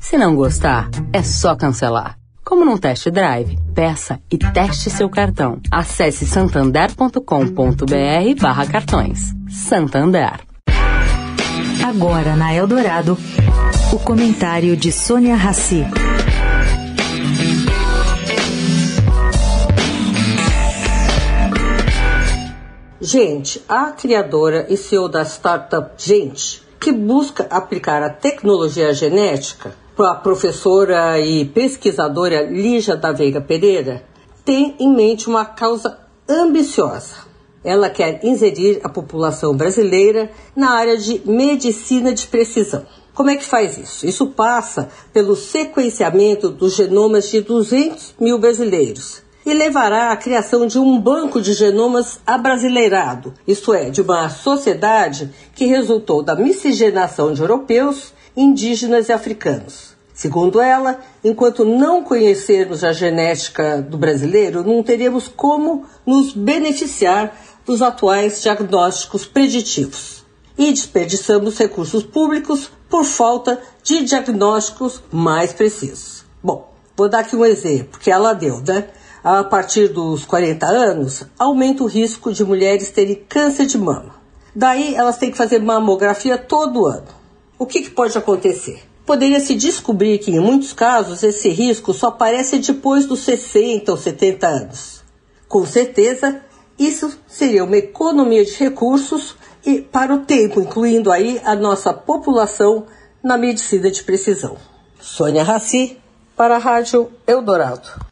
Se não gostar, é só cancelar. Como num test drive, peça e teste seu cartão. Acesse santander.com.br barra cartões. Santander. Agora na Eldorado, o comentário de Sônia Rassi. Gente, a criadora e CEO da startup Gente, que busca aplicar a tecnologia genética, a professora e pesquisadora Lígia da Veiga Pereira, tem em mente uma causa ambiciosa ela quer inserir a população brasileira na área de medicina de precisão. Como é que faz isso? Isso passa pelo sequenciamento dos genomas de 200 mil brasileiros e levará à criação de um banco de genomas abrasileirado, isto é, de uma sociedade que resultou da miscigenação de europeus, indígenas e africanos. Segundo ela, enquanto não conhecermos a genética do brasileiro, não teríamos como nos beneficiar dos atuais diagnósticos preditivos e desperdiçamos recursos públicos por falta de diagnósticos mais precisos. Bom, vou dar aqui um exemplo que ela deu, né? A partir dos 40 anos, aumenta o risco de mulheres terem câncer de mama. Daí elas têm que fazer mamografia todo ano. O que, que pode acontecer? Poderia se descobrir que, em muitos casos, esse risco só aparece depois dos 60 ou 70 anos. Com certeza, isso seria uma economia de recursos e para o tempo, incluindo aí a nossa população na medicina de precisão. Sônia Raci, para a Rádio Eldorado.